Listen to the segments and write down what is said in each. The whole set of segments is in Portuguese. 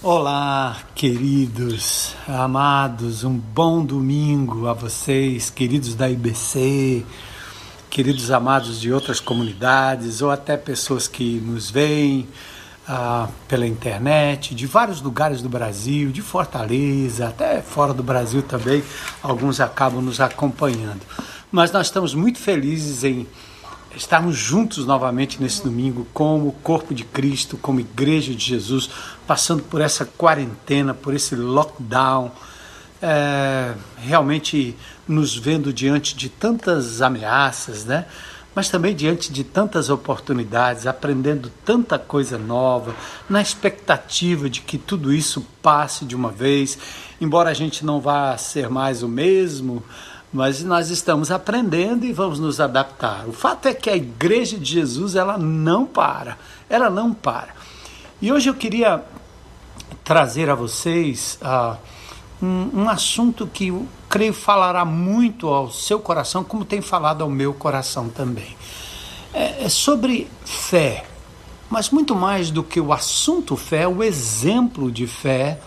Olá, queridos, amados, um bom domingo a vocês, queridos da IBC, queridos amados de outras comunidades ou até pessoas que nos veem ah, pela internet, de vários lugares do Brasil, de Fortaleza, até fora do Brasil também, alguns acabam nos acompanhando. Mas nós estamos muito felizes em estarmos juntos novamente nesse domingo como corpo de Cristo, como igreja de Jesus, passando por essa quarentena, por esse lockdown, é, realmente nos vendo diante de tantas ameaças, né? mas também diante de tantas oportunidades, aprendendo tanta coisa nova, na expectativa de que tudo isso passe de uma vez, embora a gente não vá ser mais o mesmo, mas nós estamos aprendendo e vamos nos adaptar. O fato é que a Igreja de Jesus ela não para, ela não para. E hoje eu queria trazer a vocês uh, um, um, assunto que eu creio falará muito ao seu coração, como tem falado ao meu coração também. É, é sobre fé, mas muito mais do que o assunto fé, o exemplo de fé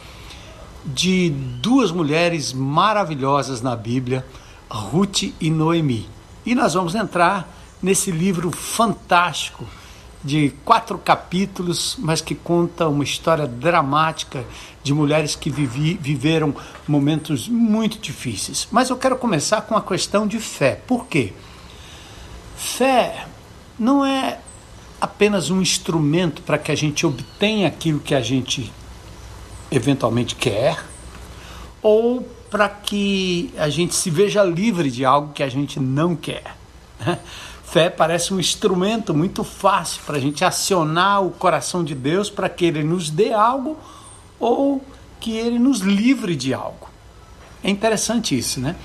de duas mulheres maravilhosas na Bíblia Ruth e Noemi. E nós vamos entrar nesse livro fantástico de quatro capítulos, mas que conta uma história dramática de mulheres que vivi, viveram momentos muito difíceis. Mas eu quero começar com a questão de fé. Por quê? Fé não é apenas um instrumento para que a gente obtenha aquilo que a gente eventualmente quer, ou para que a gente se veja livre de algo que a gente não quer. Fé parece um instrumento muito fácil para a gente acionar o coração de Deus para que Ele nos dê algo ou que Ele nos livre de algo. É interessante isso, né?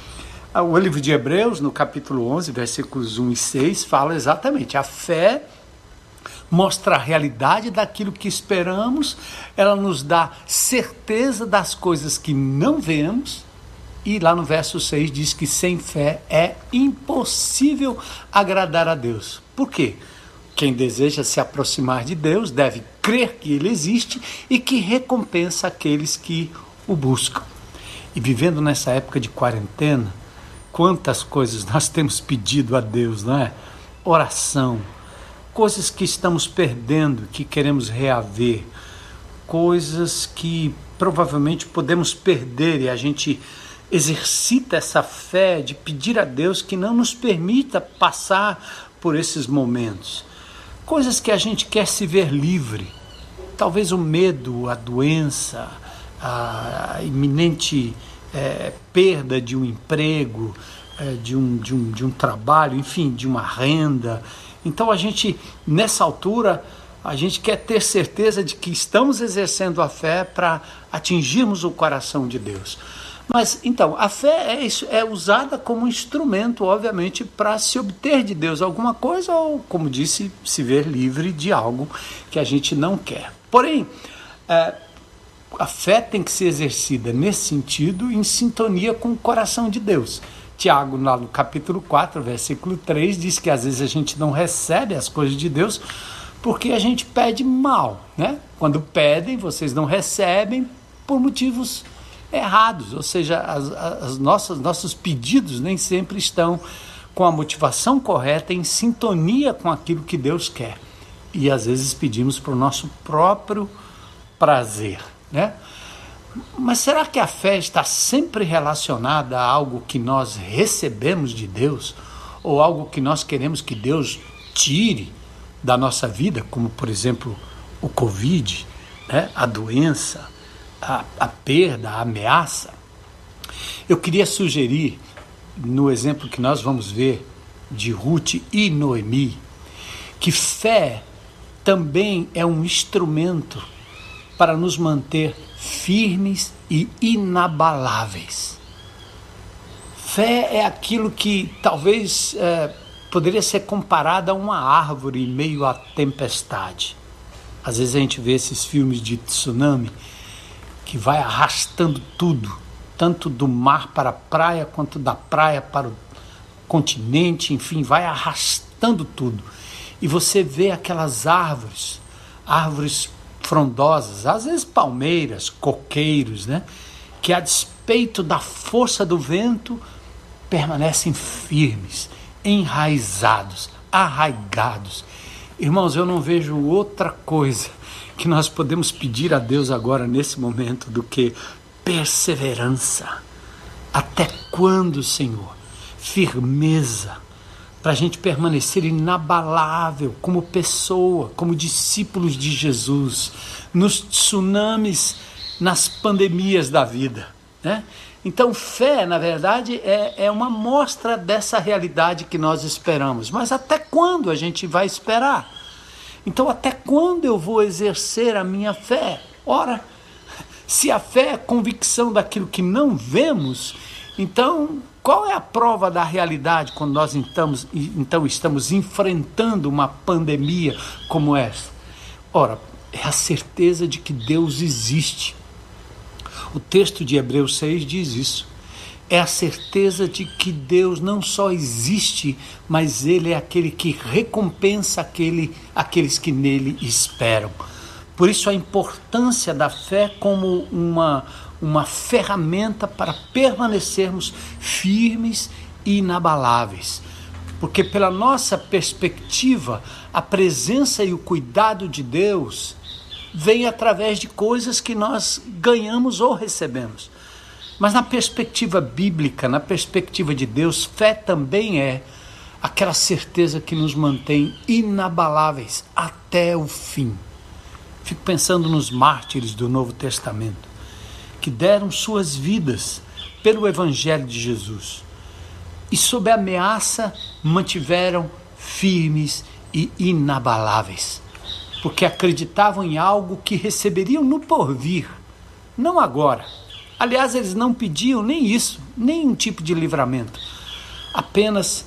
O livro de Hebreus, no capítulo 11, versículos 1 e 6, fala exatamente: a fé mostra a realidade daquilo que esperamos, ela nos dá certeza das coisas que não vemos e lá no verso 6 diz que sem fé é impossível agradar a Deus. Por quê? Quem deseja se aproximar de Deus deve crer que Ele existe e que recompensa aqueles que o buscam. E vivendo nessa época de quarentena, quantas coisas nós temos pedido a Deus, não é? Oração, coisas que estamos perdendo, que queremos reaver, coisas que provavelmente podemos perder e a gente exercita essa fé de pedir a Deus que não nos permita passar por esses momentos. Coisas que a gente quer se ver livre. Talvez o medo, a doença, a iminente é, perda de um emprego, é, de, um, de, um, de um trabalho, enfim, de uma renda. Então a gente, nessa altura, a gente quer ter certeza de que estamos exercendo a fé para atingirmos o coração de Deus. Mas então, a fé é, isso, é usada como instrumento, obviamente, para se obter de Deus alguma coisa ou, como disse, se ver livre de algo que a gente não quer. Porém, é, a fé tem que ser exercida nesse sentido, em sintonia com o coração de Deus. Tiago, lá no capítulo 4, versículo 3, diz que às vezes a gente não recebe as coisas de Deus porque a gente pede mal, né? Quando pedem, vocês não recebem por motivos errados, ou seja, as, as nossas, nossos pedidos nem sempre estão com a motivação correta, em sintonia com aquilo que Deus quer. E às vezes pedimos para o nosso próprio prazer. Né? Mas será que a fé está sempre relacionada a algo que nós recebemos de Deus? Ou algo que nós queremos que Deus tire da nossa vida, como por exemplo o Covid, né? a doença, a, a perda, a ameaça, eu queria sugerir, no exemplo que nós vamos ver de Ruth e Noemi, que fé também é um instrumento para nos manter firmes e inabaláveis. Fé é aquilo que talvez é, poderia ser comparada a uma árvore em meio à tempestade. Às vezes a gente vê esses filmes de tsunami que vai arrastando tudo, tanto do mar para a praia, quanto da praia para o continente, enfim, vai arrastando tudo. E você vê aquelas árvores, árvores frondosas, às vezes palmeiras, coqueiros, né? Que a despeito da força do vento permanecem firmes, enraizados, arraigados. Irmãos, eu não vejo outra coisa que nós podemos pedir a Deus agora nesse momento do que perseverança. Até quando, Senhor? Firmeza para a gente permanecer inabalável como pessoa, como discípulos de Jesus, nos tsunamis, nas pandemias da vida. Né? Então, fé, na verdade, é, é uma mostra dessa realidade que nós esperamos. Mas até quando a gente vai esperar? Então, até quando eu vou exercer a minha fé? Ora, se a fé é convicção daquilo que não vemos, então qual é a prova da realidade quando nós estamos, então estamos enfrentando uma pandemia como essa? Ora, é a certeza de que Deus existe. O texto de Hebreus 6 diz isso. É a certeza de que Deus não só existe, mas Ele é aquele que recompensa aquele, aqueles que nele esperam. Por isso, a importância da fé como uma, uma ferramenta para permanecermos firmes e inabaláveis. Porque, pela nossa perspectiva, a presença e o cuidado de Deus vem através de coisas que nós ganhamos ou recebemos. Mas na perspectiva bíblica, na perspectiva de Deus, fé também é aquela certeza que nos mantém inabaláveis até o fim. Fico pensando nos mártires do Novo Testamento que deram suas vidas pelo Evangelho de Jesus e, sob ameaça, mantiveram firmes e inabaláveis, porque acreditavam em algo que receberiam no porvir, não agora. Aliás, eles não pediam nem isso, nem um tipo de livramento, apenas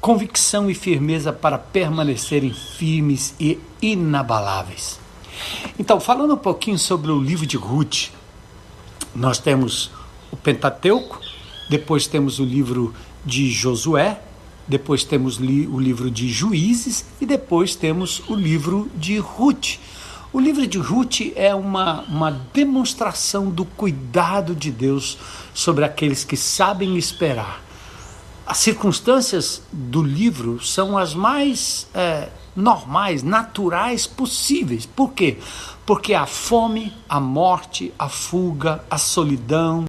convicção e firmeza para permanecerem firmes e inabaláveis. Então, falando um pouquinho sobre o livro de Ruth, nós temos o Pentateuco, depois temos o livro de Josué, depois temos o livro de Juízes e depois temos o livro de Ruth. O livro de Ruth é uma, uma demonstração do cuidado de Deus sobre aqueles que sabem esperar. As circunstâncias do livro são as mais é, normais, naturais possíveis. Por quê? Porque a fome, a morte, a fuga, a solidão,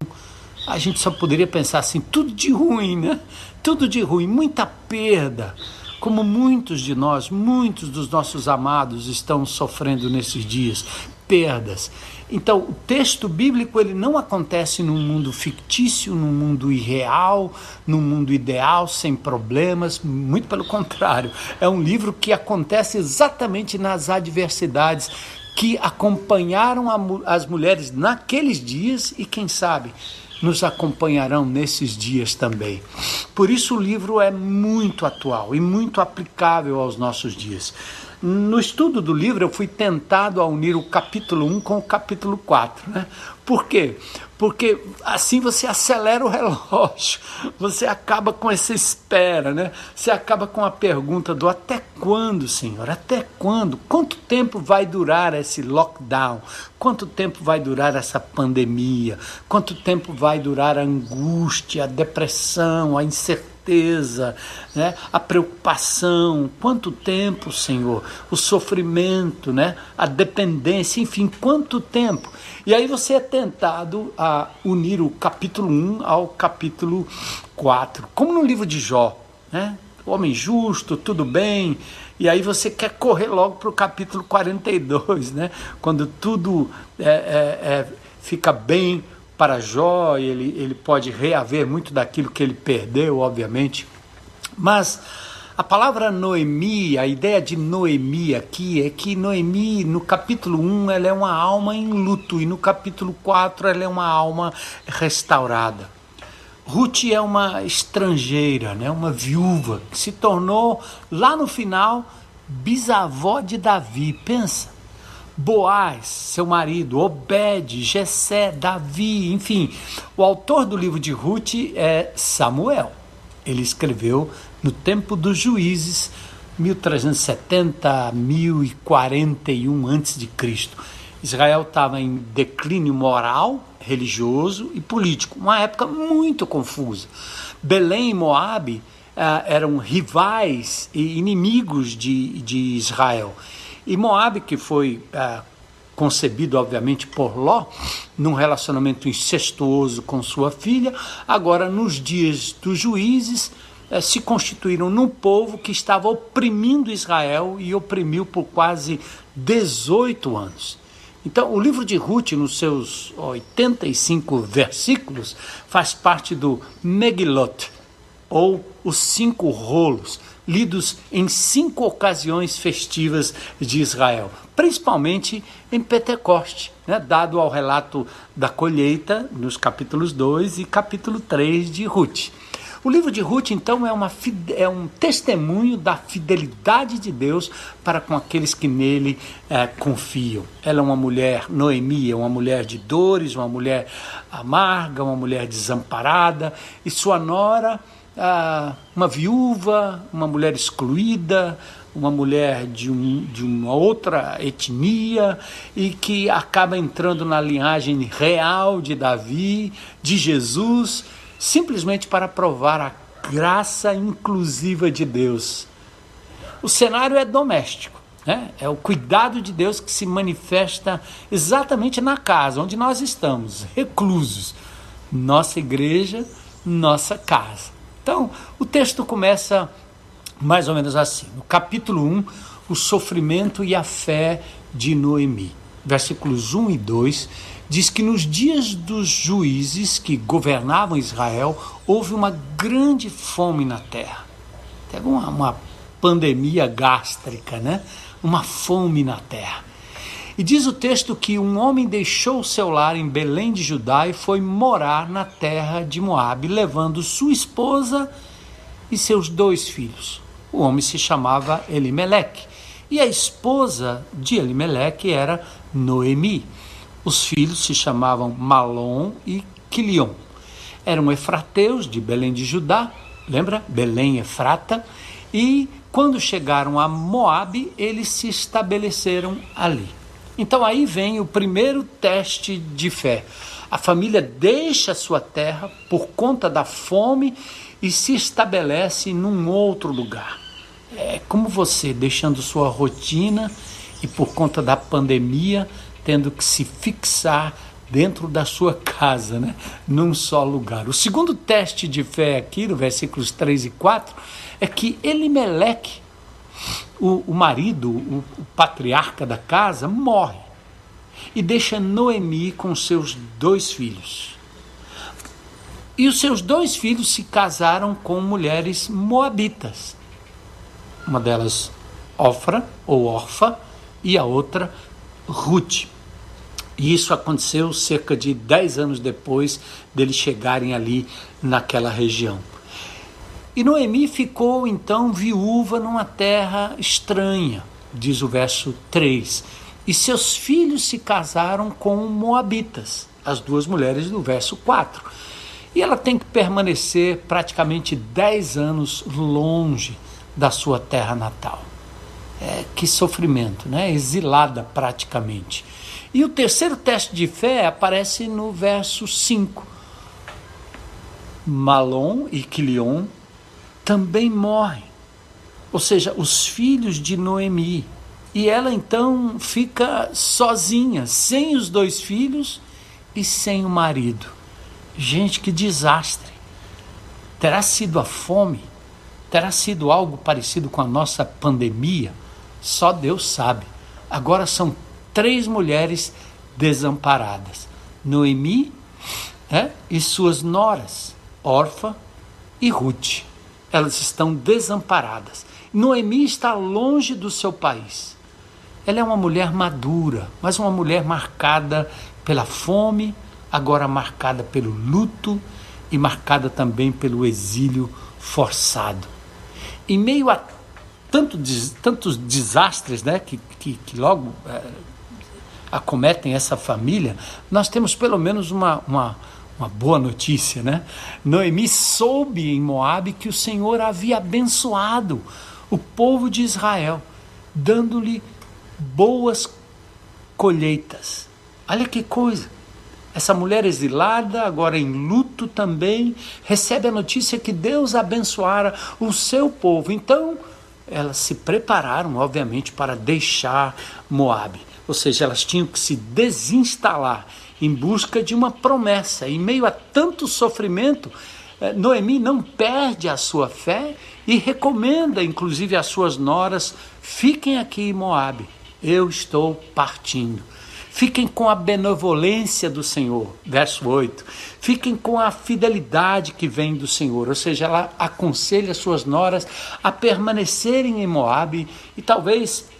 a gente só poderia pensar assim, tudo de ruim, né? Tudo de ruim, muita perda. Como muitos de nós, muitos dos nossos amados estão sofrendo nesses dias, perdas. Então, o texto bíblico ele não acontece num mundo fictício, num mundo irreal, num mundo ideal, sem problemas, muito pelo contrário. É um livro que acontece exatamente nas adversidades que acompanharam a, as mulheres naqueles dias e quem sabe nos acompanharão nesses dias também. Por isso o livro é muito atual e muito aplicável aos nossos dias. No estudo do livro, eu fui tentado a unir o capítulo 1 com o capítulo 4. Né? Por quê? Porque assim você acelera o relógio, você acaba com essa espera, né? Você acaba com a pergunta do até quando, Senhor? Até quando? Quanto tempo vai durar esse lockdown? Quanto tempo vai durar essa pandemia? Quanto tempo vai durar a angústia, a depressão, a incerteza? Né? a preocupação, quanto tempo, Senhor, o sofrimento, né? a dependência, enfim, quanto tempo. E aí você é tentado a unir o capítulo 1 ao capítulo 4, como no livro de Jó, né? homem justo, tudo bem, e aí você quer correr logo para o capítulo 42, né? quando tudo é, é, é, fica bem para Jó, ele, ele pode reaver muito daquilo que ele perdeu, obviamente. Mas a palavra Noemi, a ideia de Noemi aqui é que Noemi, no capítulo 1, ela é uma alma em luto, e no capítulo 4, ela é uma alma restaurada. Ruth é uma estrangeira, né, uma viúva, que se tornou, lá no final, bisavó de Davi. Pensa, Boaz, seu marido, Obed, Jessé, Davi, enfim. O autor do livro de Ruth é Samuel. Ele escreveu no tempo dos juízes, 1370 a 1041 a.C. Israel estava em declínio moral, religioso e político, uma época muito confusa. Belém e Moabe uh, eram rivais e inimigos de, de Israel. E Moabe, que foi uh, concebido, obviamente, por Ló, num relacionamento incestuoso com sua filha, agora, nos dias dos juízes, uh, se constituíram num povo que estava oprimindo Israel e oprimiu por quase 18 anos. Então, o livro de Ruth, nos seus 85 versículos, faz parte do Megilot, ou os cinco rolos, lidos em cinco ocasiões festivas de Israel, principalmente em Pentecoste, né, dado ao relato da colheita nos capítulos 2 e capítulo 3 de Ruth. O livro de Ruth, então, é, uma, é um testemunho da fidelidade de Deus para com aqueles que nele é, confiam. Ela é uma mulher, Noemi, é uma mulher de dores, uma mulher amarga, uma mulher desamparada, e sua nora ah, uma viúva, uma mulher excluída, uma mulher de, um, de uma outra etnia e que acaba entrando na linhagem real de Davi, de Jesus, simplesmente para provar a graça inclusiva de Deus. O cenário é doméstico. Né? É o cuidado de Deus que se manifesta exatamente na casa onde nós estamos, reclusos. Nossa igreja, nossa casa. Então, o texto começa mais ou menos assim. No capítulo 1, o sofrimento e a fé de Noemi. Versículos 1 e 2 diz que nos dias dos juízes que governavam Israel, houve uma grande fome na terra. Teve uma, uma pandemia gástrica, né? Uma fome na terra. E diz o texto que um homem deixou seu lar em Belém de Judá e foi morar na terra de Moabe, levando sua esposa e seus dois filhos. O homem se chamava Elimeleque e a esposa de Elimeleque era Noemi. Os filhos se chamavam Malom e Quilion. Eram efrateus de Belém de Judá, lembra? Belém Efrata. E quando chegaram a Moabe, eles se estabeleceram ali. Então aí vem o primeiro teste de fé. A família deixa sua terra por conta da fome e se estabelece num outro lugar. É como você deixando sua rotina e por conta da pandemia tendo que se fixar dentro da sua casa, né? num só lugar. O segundo teste de fé aqui, no versículos 3 e 4, é que Elimeleque o, o marido, o, o patriarca da casa, morre e deixa Noemi com seus dois filhos. E os seus dois filhos se casaram com mulheres moabitas. Uma delas, Ofra ou Orfa, e a outra, Ruth. E isso aconteceu cerca de dez anos depois deles chegarem ali naquela região. E Noemi ficou então viúva numa terra estranha, diz o verso 3. E seus filhos se casaram com Moabitas, as duas mulheres do verso 4. E ela tem que permanecer praticamente 10 anos longe da sua terra natal. É, que sofrimento, né? Exilada praticamente. E o terceiro teste de fé aparece no verso 5. Malom e Quilion também morrem. Ou seja, os filhos de Noemi. E ela então fica sozinha, sem os dois filhos e sem o marido. Gente, que desastre! Terá sido a fome? Terá sido algo parecido com a nossa pandemia? Só Deus sabe. Agora são três mulheres desamparadas: Noemi é, e suas noras, Orfa e Ruth elas estão desamparadas. Noemi está longe do seu país. Ela é uma mulher madura, mas uma mulher marcada pela fome, agora marcada pelo luto e marcada também pelo exílio forçado. Em meio a tanto, tantos desastres né, que, que, que logo é, acometem essa família, nós temos pelo menos uma, uma uma boa notícia, né? Noemi soube em Moabe que o Senhor havia abençoado o povo de Israel, dando-lhe boas colheitas. Olha que coisa! Essa mulher exilada, agora em luto também, recebe a notícia que Deus abençoara o seu povo. Então, elas se prepararam, obviamente, para deixar Moabe. Ou seja, elas tinham que se desinstalar em busca de uma promessa. Em meio a tanto sofrimento, eh, Noemi não perde a sua fé e recomenda, inclusive, às suas noras: fiquem aqui em Moabe, eu estou partindo. Fiquem com a benevolência do Senhor, verso 8. Fiquem com a fidelidade que vem do Senhor. Ou seja, ela aconselha suas noras a permanecerem em Moabe e talvez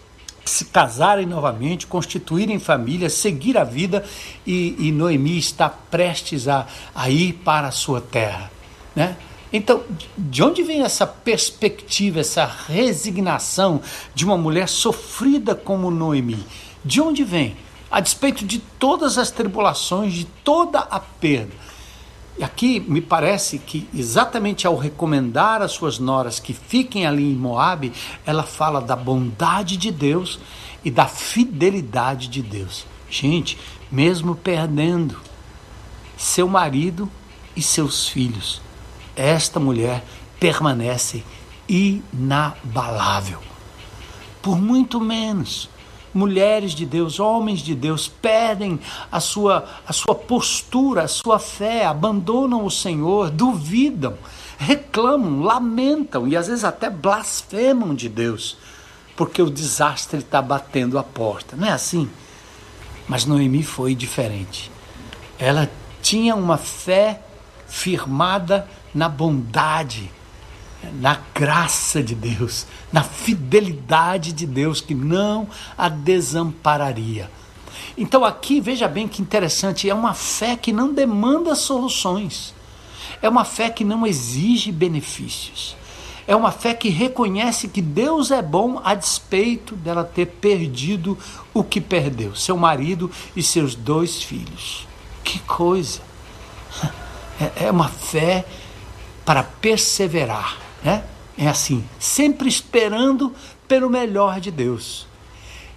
se casarem novamente, constituírem família, seguir a vida e, e Noemi está prestes a, a ir para a sua terra. Né? Então, de onde vem essa perspectiva, essa resignação de uma mulher sofrida como Noemi? De onde vem? a despeito de todas as tribulações, de toda a perda. E aqui me parece que, exatamente ao recomendar às suas noras que fiquem ali em Moabe, ela fala da bondade de Deus e da fidelidade de Deus. Gente, mesmo perdendo seu marido e seus filhos, esta mulher permanece inabalável. Por muito menos mulheres de Deus, homens de Deus, perdem a sua, a sua postura, a sua fé, abandonam o Senhor, duvidam, reclamam, lamentam e às vezes até blasfemam de Deus, porque o desastre está batendo a porta. Não é assim? Mas Noemi foi diferente. Ela tinha uma fé firmada na bondade, na graça de Deus, na fidelidade de Deus que não a desampararia. Então aqui veja bem que interessante, é uma fé que não demanda soluções. É uma fé que não exige benefícios. É uma fé que reconhece que Deus é bom a despeito dela ter perdido o que perdeu, seu marido e seus dois filhos. Que coisa! É, é uma fé para perseverar né? É assim, sempre esperando pelo melhor de Deus.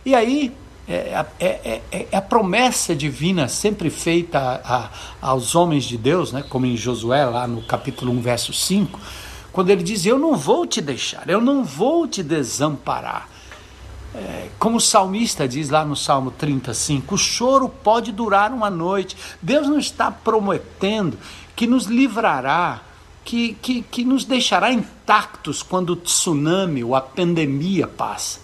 E aí, é, é, é, é, é a promessa divina sempre feita a, a, aos homens de Deus, né? como em Josué, lá no capítulo 1, verso 5, quando ele diz: Eu não vou te deixar, eu não vou te desamparar. É, como o salmista diz lá no Salmo 35, o choro pode durar uma noite. Deus não está prometendo que nos livrará que, que, que nos deixará intactos quando o tsunami ou a pandemia passa.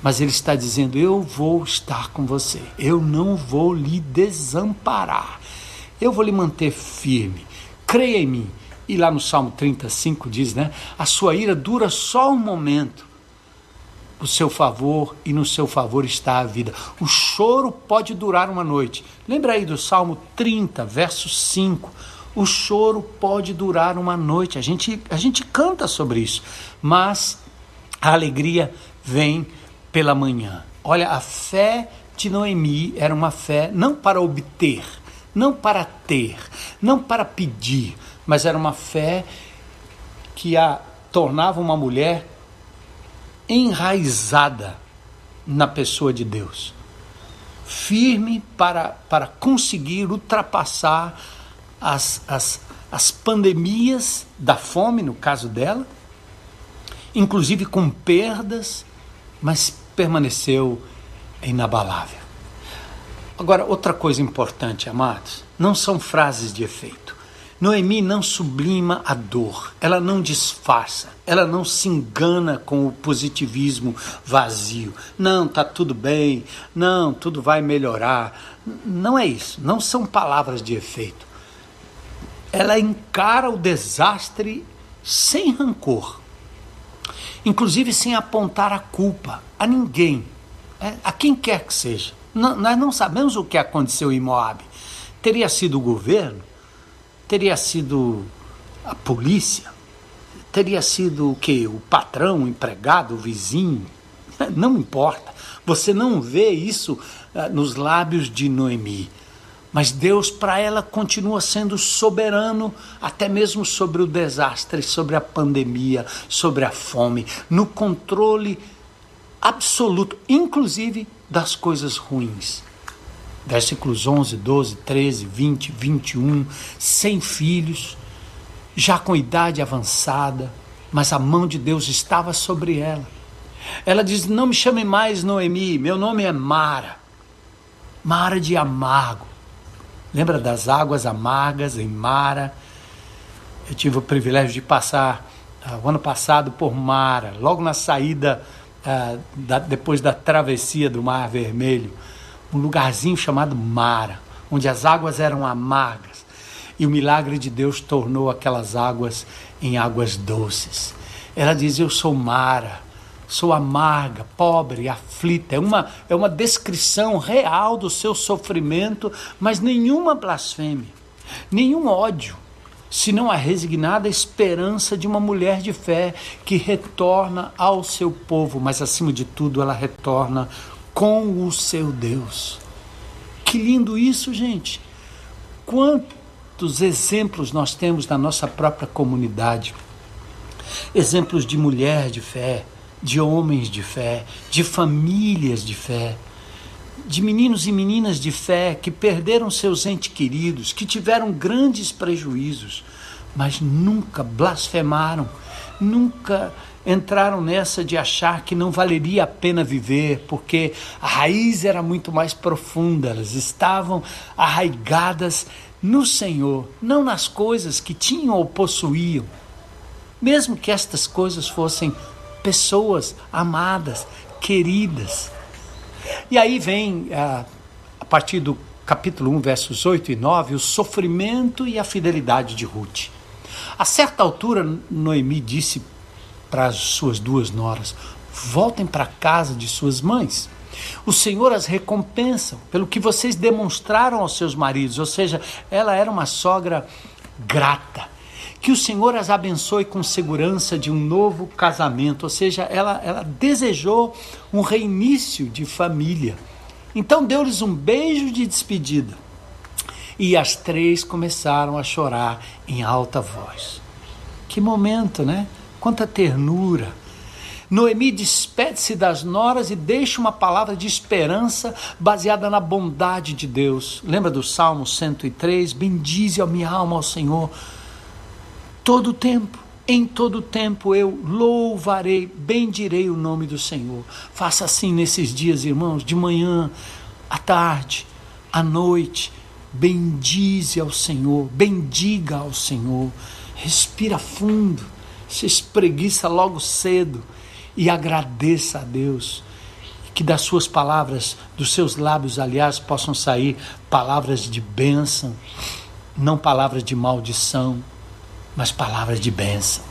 Mas ele está dizendo: Eu vou estar com você, eu não vou lhe desamparar, eu vou lhe manter firme, creia em mim. E lá no Salmo 35 diz, né? A sua ira dura só um momento. O seu favor e no seu favor está a vida. O choro pode durar uma noite. Lembra aí do Salmo 30, verso 5 o choro pode durar uma noite. A gente, a gente canta sobre isso, mas a alegria vem pela manhã. Olha, a fé de Noemi era uma fé não para obter, não para ter, não para pedir, mas era uma fé que a tornava uma mulher enraizada na pessoa de Deus, firme para, para conseguir ultrapassar as, as, as pandemias da fome, no caso dela, inclusive com perdas, mas permaneceu inabalável. Agora, outra coisa importante, amados, não são frases de efeito. Noemi não sublima a dor, ela não disfarça, ela não se engana com o positivismo vazio. Não, tá tudo bem, não, tudo vai melhorar. Não é isso, não são palavras de efeito ela encara o desastre sem rancor, inclusive sem apontar a culpa a ninguém, é, a quem quer que seja. Nós não sabemos o que aconteceu em Moab. Teria sido o governo? Teria sido a polícia? Teria sido o que? O patrão, o empregado, o vizinho? Não importa. Você não vê isso uh, nos lábios de Noemi. Mas Deus, para ela, continua sendo soberano, até mesmo sobre o desastre, sobre a pandemia, sobre a fome, no controle absoluto, inclusive das coisas ruins. Versículos 11, 12, 13, 20, 21, sem filhos, já com idade avançada, mas a mão de Deus estava sobre ela. Ela diz: Não me chame mais Noemi, meu nome é Mara. Mara de amargo. Lembra das águas amargas em Mara? Eu tive o privilégio de passar uh, o ano passado por Mara, logo na saída, uh, da, depois da travessia do Mar Vermelho, um lugarzinho chamado Mara, onde as águas eram amargas. E o milagre de Deus tornou aquelas águas em águas doces. Ela diz: Eu sou Mara, sou amarga, pobre, aflita. É uma, é uma descrição real do seu sofrimento, mas nenhuma blasfêmia, nenhum ódio, senão a resignada esperança de uma mulher de fé que retorna ao seu povo, mas acima de tudo ela retorna com o seu Deus. Que lindo isso, gente! Quantos exemplos nós temos na nossa própria comunidade? Exemplos de mulher de fé, de homens de fé, de famílias de fé, de meninos e meninas de fé que perderam seus entes queridos, que tiveram grandes prejuízos, mas nunca blasfemaram, nunca entraram nessa de achar que não valeria a pena viver, porque a raiz era muito mais profunda, elas estavam arraigadas no Senhor, não nas coisas que tinham ou possuíam. Mesmo que estas coisas fossem pessoas amadas, queridas. E aí vem, a, a partir do capítulo 1, versos 8 e 9, o sofrimento e a fidelidade de Ruth. A certa altura, Noemi disse para as suas duas noras: voltem para a casa de suas mães. O Senhor as recompensa pelo que vocês demonstraram aos seus maridos, ou seja, ela era uma sogra grata. Que o Senhor as abençoe com segurança de um novo casamento, ou seja, ela, ela desejou um reinício de família. Então deu-lhes um beijo de despedida. E as três começaram a chorar em alta voz. Que momento, né? Quanta ternura. Noemi despede-se das noras e deixa uma palavra de esperança baseada na bondade de Deus. Lembra do Salmo 103? Bendize a minha alma ao Senhor todo tempo. Em todo tempo eu louvarei, bendirei o nome do Senhor. Faça assim nesses dias, irmãos, de manhã, à tarde, à noite. Bendize ao Senhor, bendiga ao Senhor. Respira fundo, se espreguiça logo cedo e agradeça a Deus. Que das suas palavras, dos seus lábios, aliás, possam sair palavras de bênção, não palavras de maldição mas palavras de bênção.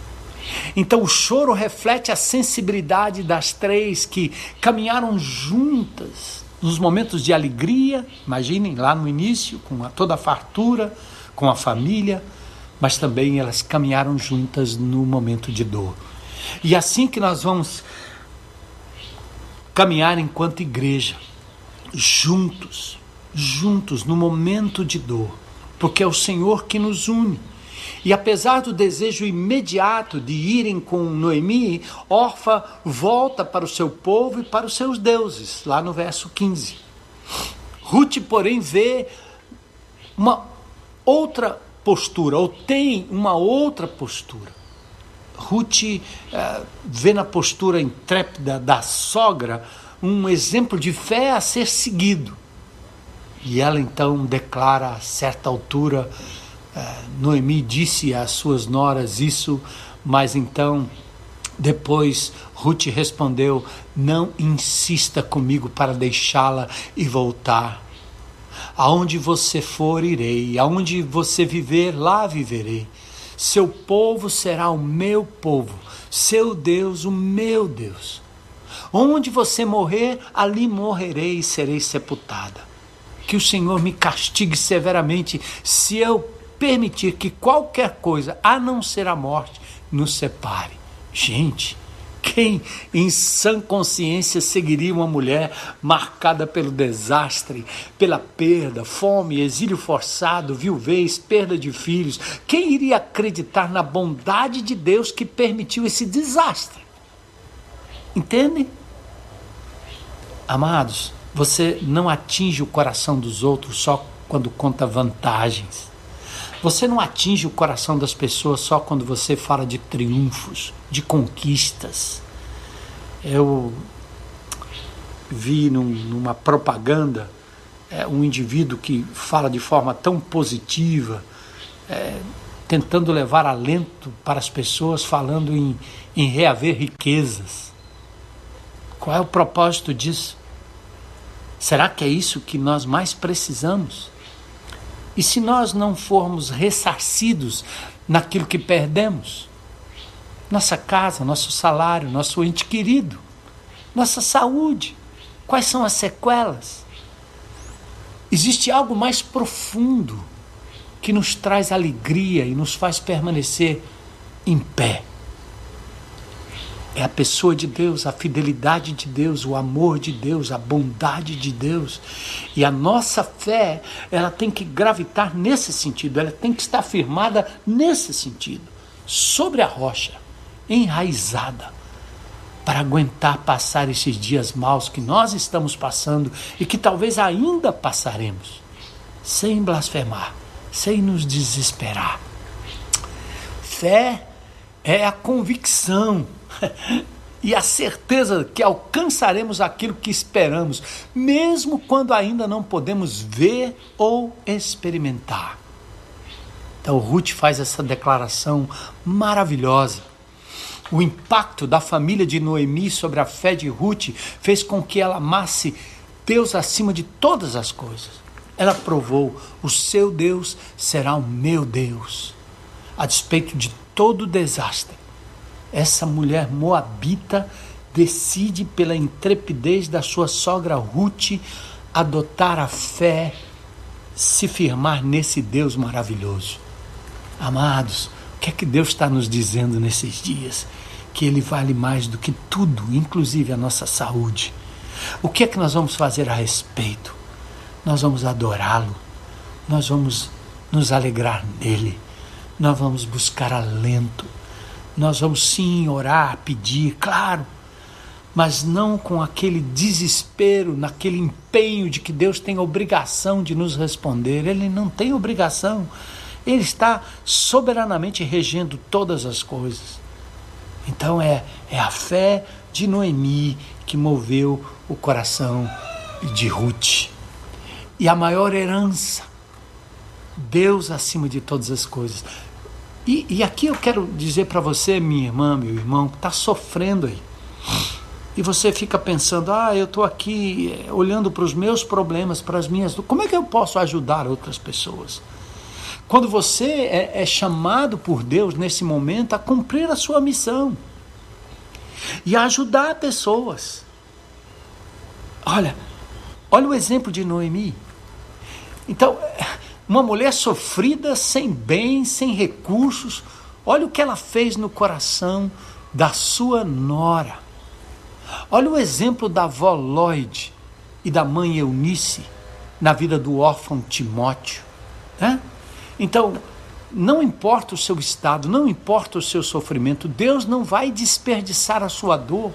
Então o choro reflete a sensibilidade das três que caminharam juntas nos momentos de alegria, imaginem lá no início, com a, toda a fartura, com a família, mas também elas caminharam juntas no momento de dor. E assim que nós vamos caminhar enquanto igreja, juntos, juntos no momento de dor, porque é o Senhor que nos une. E apesar do desejo imediato de irem com Noemi, Orfa volta para o seu povo e para os seus deuses, lá no verso 15. Ruth, porém, vê uma outra postura, ou tem uma outra postura. Ruth uh, vê na postura intrépida da sogra um exemplo de fé a ser seguido. E ela então declara a certa altura Noemi disse às suas noras isso, mas então depois Ruth respondeu: Não insista comigo para deixá-la e voltar. Aonde você for, irei, aonde você viver, lá viverei. Seu povo será o meu povo, seu Deus, o meu Deus. Onde você morrer, ali morrerei e serei sepultada. Que o Senhor me castigue severamente se eu permitir que qualquer coisa, a não ser a morte, nos separe. Gente, Quem em sã consciência seguiria uma mulher marcada pelo desastre, pela perda, fome, exílio forçado, viuvez, perda de filhos? Quem iria acreditar na bondade de Deus que permitiu esse desastre? Entendem? Amados, você não atinge o coração dos outros só quando conta vantagens. Você não atinge o coração das pessoas só quando você fala de triunfos, de conquistas. Eu vi num, numa propaganda é, um indivíduo que fala de forma tão positiva, é, tentando levar alento para as pessoas, falando em, em reaver riquezas. Qual é o propósito disso? Será que é isso que nós mais precisamos? E se nós não formos ressarcidos naquilo que perdemos? Nossa casa, nosso salário, nosso ente querido, nossa saúde, quais são as sequelas? Existe algo mais profundo que nos traz alegria e nos faz permanecer em pé é a pessoa de Deus, a fidelidade de Deus, o amor de Deus, a bondade de Deus. E a nossa fé, ela tem que gravitar nesse sentido, ela tem que estar firmada nesse sentido, sobre a rocha, enraizada, para aguentar passar esses dias maus que nós estamos passando e que talvez ainda passaremos, sem blasfemar, sem nos desesperar. Fé é a convicção e a certeza que alcançaremos aquilo que esperamos, mesmo quando ainda não podemos ver ou experimentar. Então, Ruth faz essa declaração maravilhosa. O impacto da família de Noemi sobre a fé de Ruth fez com que ela amasse Deus acima de todas as coisas. Ela provou: o seu Deus será o meu Deus. A despeito de todo desastre, essa mulher moabita decide, pela intrepidez da sua sogra Ruth, adotar a fé, se firmar nesse Deus maravilhoso. Amados, o que é que Deus está nos dizendo nesses dias? Que Ele vale mais do que tudo, inclusive a nossa saúde. O que é que nós vamos fazer a respeito? Nós vamos adorá-lo, nós vamos nos alegrar nele, nós vamos buscar alento nós vamos sim orar, pedir, claro, mas não com aquele desespero, naquele empenho de que Deus tem obrigação de nos responder. Ele não tem obrigação. Ele está soberanamente regendo todas as coisas. Então é, é a fé de Noemi que moveu o coração de Ruth. E a maior herança, Deus acima de todas as coisas. E, e aqui eu quero dizer para você, minha irmã, meu irmão, que está sofrendo aí. E você fica pensando, ah, eu estou aqui eh, olhando para os meus problemas, para as minhas. Como é que eu posso ajudar outras pessoas? Quando você é, é chamado por Deus nesse momento a cumprir a sua missão e a ajudar pessoas. Olha, olha o exemplo de Noemi. Então, uma mulher sofrida, sem bens, sem recursos. Olha o que ela fez no coração da sua nora. Olha o exemplo da avó Lloyd e da mãe Eunice na vida do órfão Timóteo. Né? Então, não importa o seu estado, não importa o seu sofrimento, Deus não vai desperdiçar a sua dor.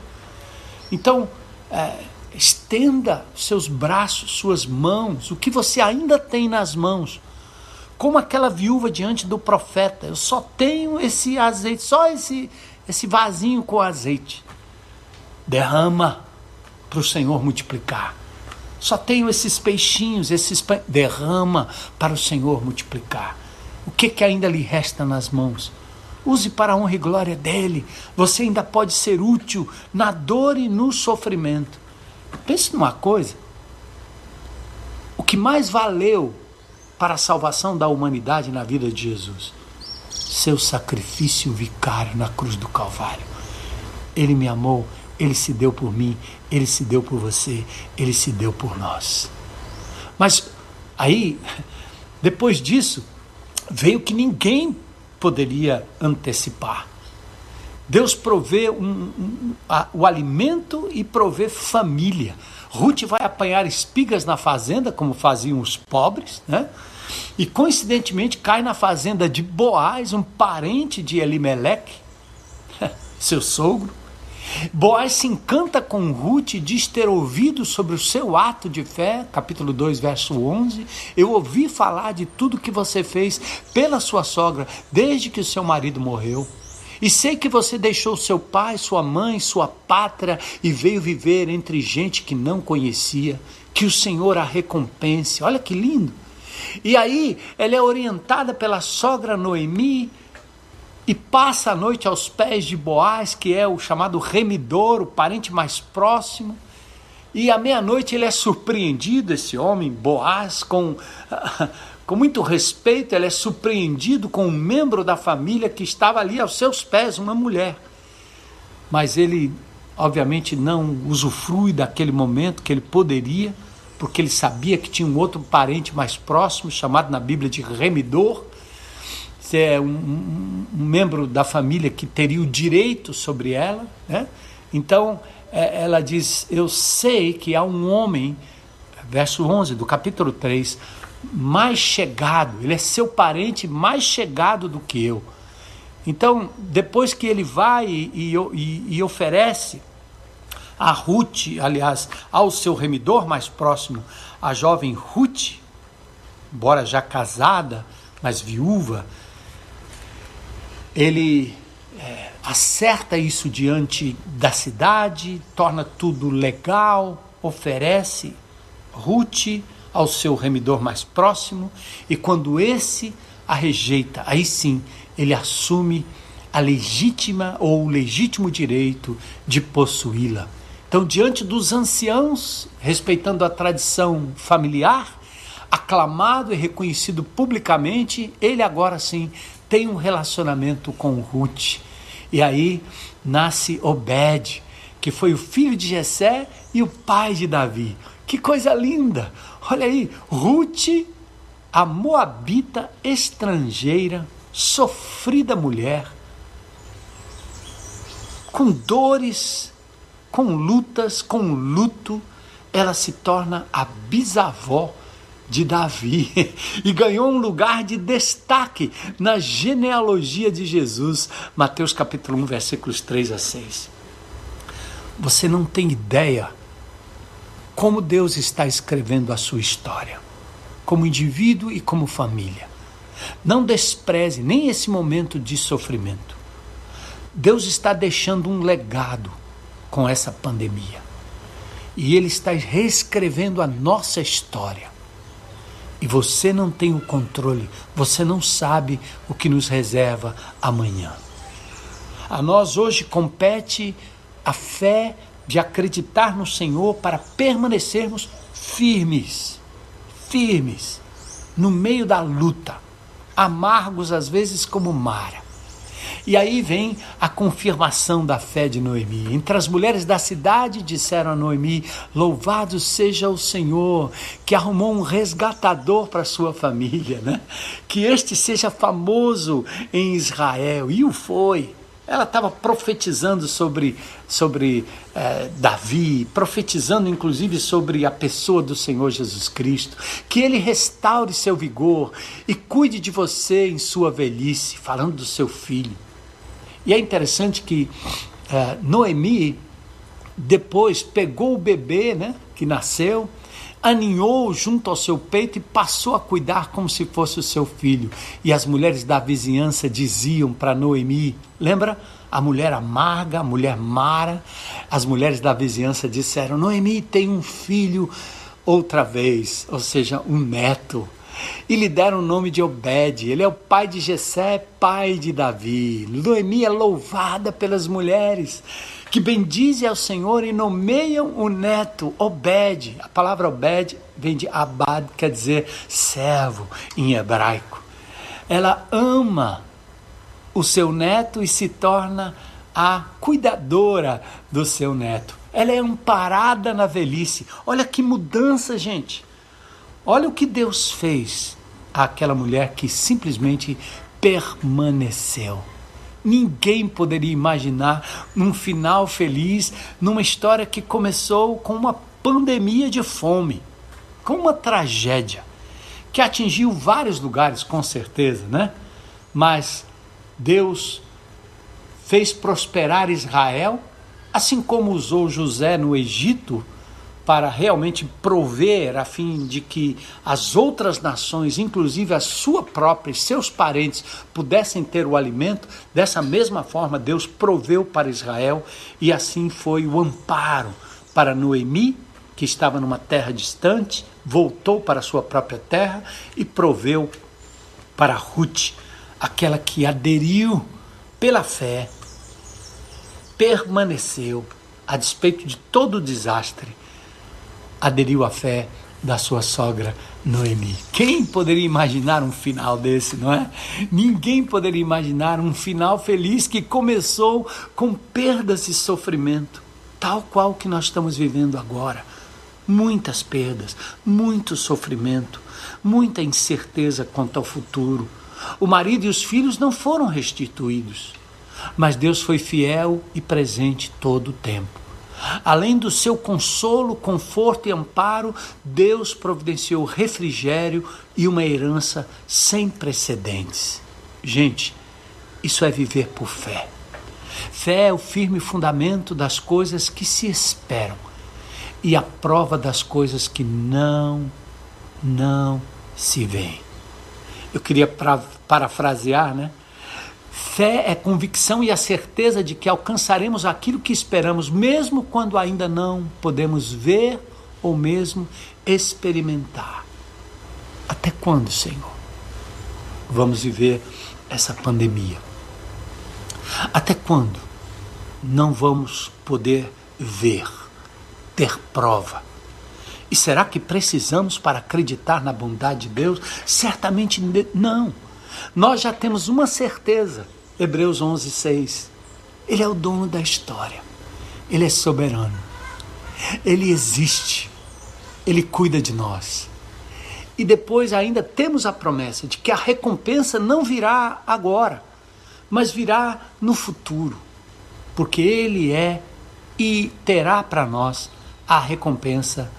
Então, é, Estenda seus braços, suas mãos, o que você ainda tem nas mãos. Como aquela viúva diante do profeta, eu só tenho esse azeite, só esse esse vasinho com azeite. Derrama para o Senhor multiplicar. Só tenho esses peixinhos, esses pães. Derrama para o Senhor multiplicar. O que, que ainda lhe resta nas mãos? Use para a honra e glória dele. Você ainda pode ser útil na dor e no sofrimento. Pense numa coisa: o que mais valeu para a salvação da humanidade na vida de Jesus? Seu sacrifício vicário na cruz do Calvário. Ele me amou, ele se deu por mim, ele se deu por você, ele se deu por nós. Mas aí, depois disso, veio que ninguém poderia antecipar. Deus provê um, um, a, o alimento e provê família. Ruth vai apanhar espigas na fazenda, como faziam os pobres, né? E coincidentemente cai na fazenda de Boaz, um parente de Elimeleque, seu sogro. Boaz se encanta com Ruth e diz ter ouvido sobre o seu ato de fé, capítulo 2, verso 11. Eu ouvi falar de tudo que você fez pela sua sogra desde que o seu marido morreu. E sei que você deixou seu pai, sua mãe, sua pátria e veio viver entre gente que não conhecia. Que o Senhor a recompense. Olha que lindo. E aí ela é orientada pela sogra Noemi e passa a noite aos pés de Boaz, que é o chamado remidor, o parente mais próximo. E à meia-noite ele é surpreendido, esse homem, Boaz, com com muito respeito, ele é surpreendido com um membro da família que estava ali aos seus pés, uma mulher. Mas ele, obviamente, não usufrui daquele momento que ele poderia, porque ele sabia que tinha um outro parente mais próximo, chamado na Bíblia de remidor, que é um, um, membro da família que teria o direito sobre ela. Né? Então, é, ela diz: Eu sei que há um homem, verso 11 do capítulo 3 mais chegado, ele é seu parente mais chegado do que eu. Então, depois que ele vai e, e, e oferece a Ruth, aliás, ao seu remidor mais próximo, a jovem Ruth, embora já casada, mas viúva, ele é, acerta isso diante da cidade, torna tudo legal, oferece Ruth ao seu remidor mais próximo, e quando esse a rejeita, aí sim ele assume a legítima ou o legítimo direito de possuí-la. Então, diante dos anciãos, respeitando a tradição familiar, aclamado e reconhecido publicamente, ele agora sim tem um relacionamento com Ruth. E aí nasce Obed, que foi o filho de Jessé e o pai de Davi. Que coisa linda! Olha aí, Ruth, a moabita estrangeira, sofrida mulher, com dores, com lutas, com luto, ela se torna a bisavó de Davi e ganhou um lugar de destaque na genealogia de Jesus, Mateus capítulo 1, versículos 3 a 6. Você não tem ideia como Deus está escrevendo a sua história, como indivíduo e como família. Não despreze nem esse momento de sofrimento. Deus está deixando um legado com essa pandemia. E Ele está reescrevendo a nossa história. E você não tem o controle, você não sabe o que nos reserva amanhã. A nós hoje compete a fé de acreditar no Senhor para permanecermos firmes, firmes, no meio da luta, amargos às vezes como Mara. E aí vem a confirmação da fé de Noemi. Entre as mulheres da cidade disseram a Noemi: Louvado seja o Senhor, que arrumou um resgatador para sua família, né? Que este seja famoso em Israel. E o foi. Ela estava profetizando sobre, sobre eh, Davi, profetizando inclusive sobre a pessoa do Senhor Jesus Cristo, que ele restaure seu vigor e cuide de você em sua velhice, falando do seu filho. E é interessante que eh, Noemi depois pegou o bebê né, que nasceu aninhou junto ao seu peito e passou a cuidar como se fosse o seu filho. E as mulheres da vizinhança diziam para Noemi: lembra? A mulher amarga, a mulher Mara, as mulheres da vizinhança disseram: Noemi tem um filho outra vez, ou seja, um neto. E lhe deram o nome de Obed. Ele é o pai de Jessé, pai de Davi. Noemi é louvada pelas mulheres que bendizem ao Senhor e nomeiam o neto Obed. A palavra Obed vem de Abad, quer dizer servo em hebraico. Ela ama o seu neto e se torna a cuidadora do seu neto. Ela é amparada na velhice. Olha que mudança, gente. Olha o que Deus fez àquela mulher que simplesmente permaneceu Ninguém poderia imaginar um final feliz numa história que começou com uma pandemia de fome, com uma tragédia que atingiu vários lugares, com certeza, né? Mas Deus fez prosperar Israel, assim como usou José no Egito para realmente prover a fim de que as outras nações, inclusive a sua própria e seus parentes, pudessem ter o alimento, dessa mesma forma Deus proveu para Israel e assim foi o amparo para Noemi, que estava numa terra distante, voltou para sua própria terra e proveu para Ruth, aquela que aderiu pela fé, permaneceu a despeito de todo o desastre aderiu à fé da sua sogra Noemi. Quem poderia imaginar um final desse, não é? Ninguém poderia imaginar um final feliz que começou com perdas e sofrimento, tal qual que nós estamos vivendo agora. Muitas perdas, muito sofrimento, muita incerteza quanto ao futuro. O marido e os filhos não foram restituídos, mas Deus foi fiel e presente todo o tempo. Além do seu consolo, conforto e amparo, Deus providenciou refrigério e uma herança sem precedentes. Gente, isso é viver por fé. Fé é o firme fundamento das coisas que se esperam e a prova das coisas que não, não se veem. Eu queria parafrasear, né? Fé é convicção e a certeza de que alcançaremos aquilo que esperamos, mesmo quando ainda não podemos ver ou mesmo experimentar. Até quando, Senhor? Vamos viver essa pandemia? Até quando não vamos poder ver, ter prova? E será que precisamos para acreditar na bondade de Deus? Certamente não. Nós já temos uma certeza, Hebreus 11, 6. Ele é o dono da história. Ele é soberano. Ele existe. Ele cuida de nós. E depois ainda temos a promessa de que a recompensa não virá agora, mas virá no futuro. Porque Ele é e terá para nós a recompensa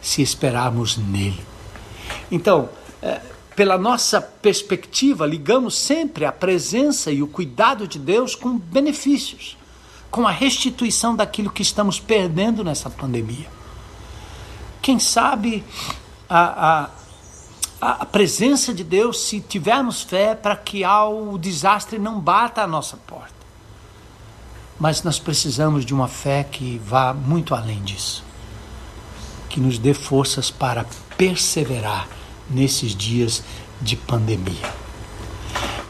se esperarmos nele. Então, é, pela nossa perspectiva, ligamos sempre a presença e o cuidado de Deus com benefícios, com a restituição daquilo que estamos perdendo nessa pandemia. Quem sabe a, a, a presença de Deus, se tivermos fé, para que o desastre não bata a nossa porta. Mas nós precisamos de uma fé que vá muito além disso, que nos dê forças para perseverar nesses dias de pandemia.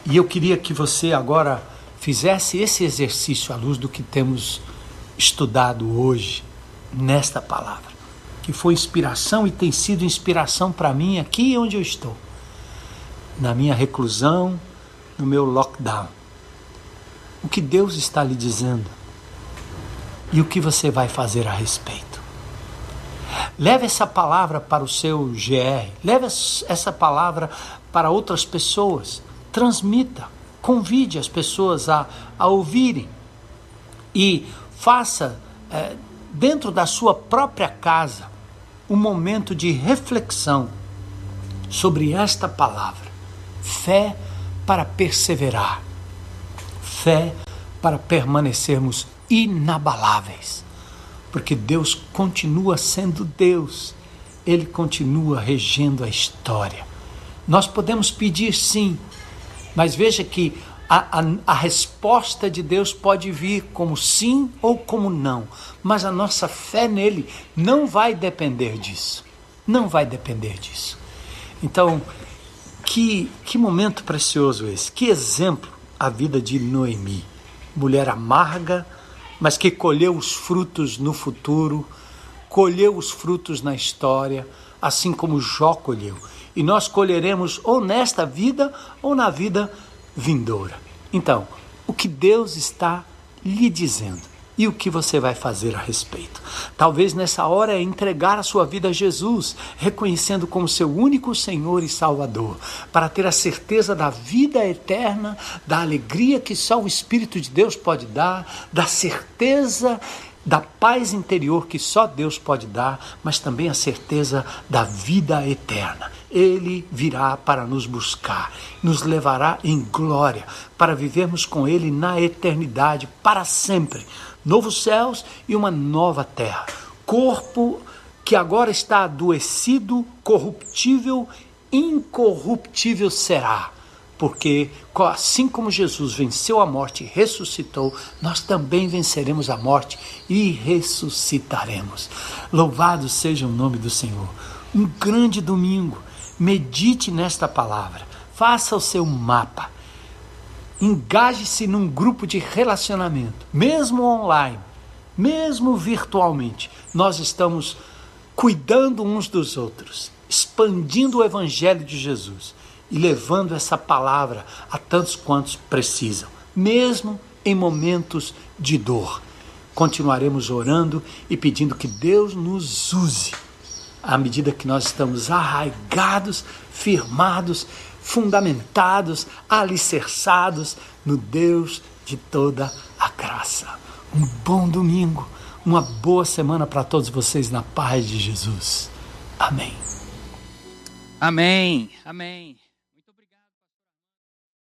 E eu queria que você agora fizesse esse exercício à luz do que temos estudado hoje nesta palavra, que foi inspiração e tem sido inspiração para mim aqui onde eu estou, na minha reclusão, no meu lockdown. O que Deus está lhe dizendo e o que você vai fazer a respeito. Leve essa palavra para o seu GR, leve essa palavra para outras pessoas, transmita, convide as pessoas a, a ouvirem. E faça é, dentro da sua própria casa um momento de reflexão sobre esta palavra. Fé para perseverar, fé para permanecermos inabaláveis porque Deus continua sendo Deus, Ele continua regendo a história. Nós podemos pedir sim, mas veja que a, a, a, resposta de Deus pode vir como sim ou como não, mas a nossa fé nele não vai depender disso. Não vai depender disso. Então, que, que momento precioso esse, que exemplo a vida de Noemi, mulher amarga, mas que colheu os frutos no futuro, colheu os frutos na história, assim como Jó colheu. E nós colheremos ou nesta vida ou na vida vindoura. Então, o que Deus está lhe dizendo? E o que você vai fazer a respeito. Talvez nessa hora é entregar a sua vida a Jesus, reconhecendo como seu único Senhor e Salvador, para ter a certeza da vida eterna, da alegria que só o Espírito de Deus pode dar, da certeza da paz interior que só Deus pode dar, mas também a certeza da vida eterna. Ele virá para nos buscar, nos levará em glória, para vivermos com Ele na eternidade, para sempre. Novos céus e uma nova terra. Corpo que agora está adoecido, corruptível, incorruptível será porque assim como Jesus venceu a morte e ressuscitou, nós também venceremos a morte e ressuscitaremos. Louvado seja o nome do Senhor. Um grande domingo. Medite nesta palavra. Faça o seu mapa. Engaje-se num grupo de relacionamento, mesmo online, mesmo virtualmente. Nós estamos cuidando uns dos outros, expandindo o evangelho de Jesus e levando essa palavra a tantos quantos precisam, mesmo em momentos de dor. Continuaremos orando e pedindo que Deus nos use à medida que nós estamos arraigados, firmados, fundamentados, alicerçados no Deus de toda a graça. Um bom domingo, uma boa semana para todos vocês na paz de Jesus. Amém. Amém. Amém.